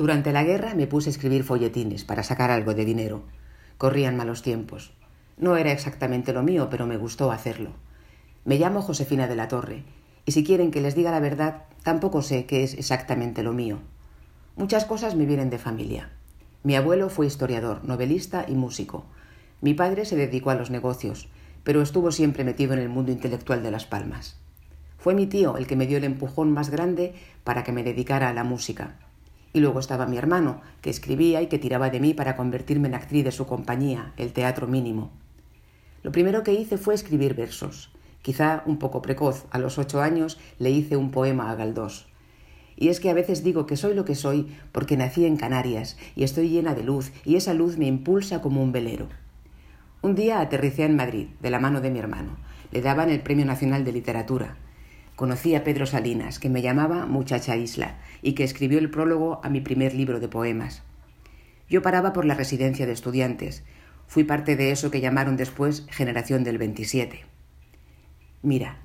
Durante la guerra me puse a escribir folletines para sacar algo de dinero. Corrían malos tiempos. No era exactamente lo mío, pero me gustó hacerlo. Me llamo Josefina de la Torre, y si quieren que les diga la verdad, tampoco sé qué es exactamente lo mío. Muchas cosas me vienen de familia. Mi abuelo fue historiador, novelista y músico. Mi padre se dedicó a los negocios, pero estuvo siempre metido en el mundo intelectual de Las Palmas. Fue mi tío el que me dio el empujón más grande para que me dedicara a la música. Y luego estaba mi hermano, que escribía y que tiraba de mí para convertirme en actriz de su compañía, el Teatro Mínimo. Lo primero que hice fue escribir versos. Quizá un poco precoz, a los ocho años le hice un poema a Galdós. Y es que a veces digo que soy lo que soy porque nací en Canarias y estoy llena de luz y esa luz me impulsa como un velero. Un día aterricé en Madrid, de la mano de mi hermano. Le daban el Premio Nacional de Literatura. Conocí a Pedro Salinas, que me llamaba Muchacha Isla y que escribió el prólogo a mi primer libro de poemas. Yo paraba por la residencia de estudiantes, Fui parte de eso que llamaron después generación del 27. Mira,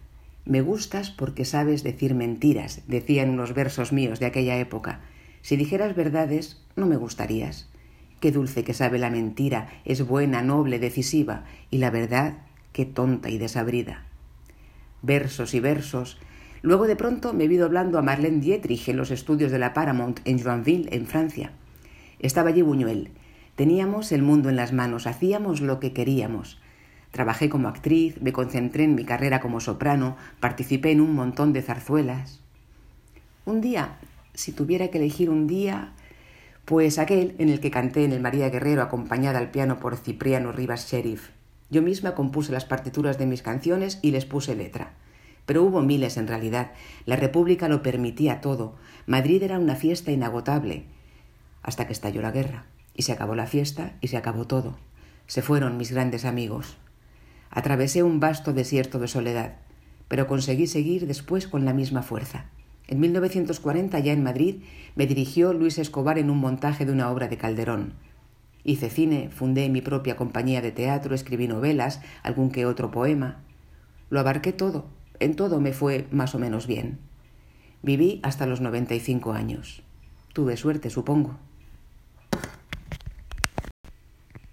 me gustas porque sabes decir mentiras, decían unos versos míos de aquella época. Si dijeras verdades, no me gustarías. Qué dulce que sabe la mentira, es buena, noble, decisiva, y la verdad, qué tonta y desabrida. Versos y versos. Luego de pronto me vi hablando a Marlene Dietrich en los estudios de la Paramount en Joinville, en Francia. Estaba allí Buñuel, Teníamos el mundo en las manos, hacíamos lo que queríamos. Trabajé como actriz, me concentré en mi carrera como soprano, participé en un montón de zarzuelas. Un día, si tuviera que elegir un día, pues aquel en el que canté en el María Guerrero acompañada al piano por Cipriano Rivas Sheriff. Yo misma compuse las partituras de mis canciones y les puse letra. Pero hubo miles en realidad. La República lo permitía todo. Madrid era una fiesta inagotable. Hasta que estalló la guerra. Y se acabó la fiesta y se acabó todo. Se fueron mis grandes amigos. Atravesé un vasto desierto de soledad, pero conseguí seguir después con la misma fuerza. En 1940, ya en Madrid, me dirigió Luis Escobar en un montaje de una obra de Calderón. Hice cine, fundé mi propia compañía de teatro, escribí novelas, algún que otro poema. Lo abarqué todo, en todo me fue más o menos bien. Viví hasta los 95 años. Tuve suerte, supongo.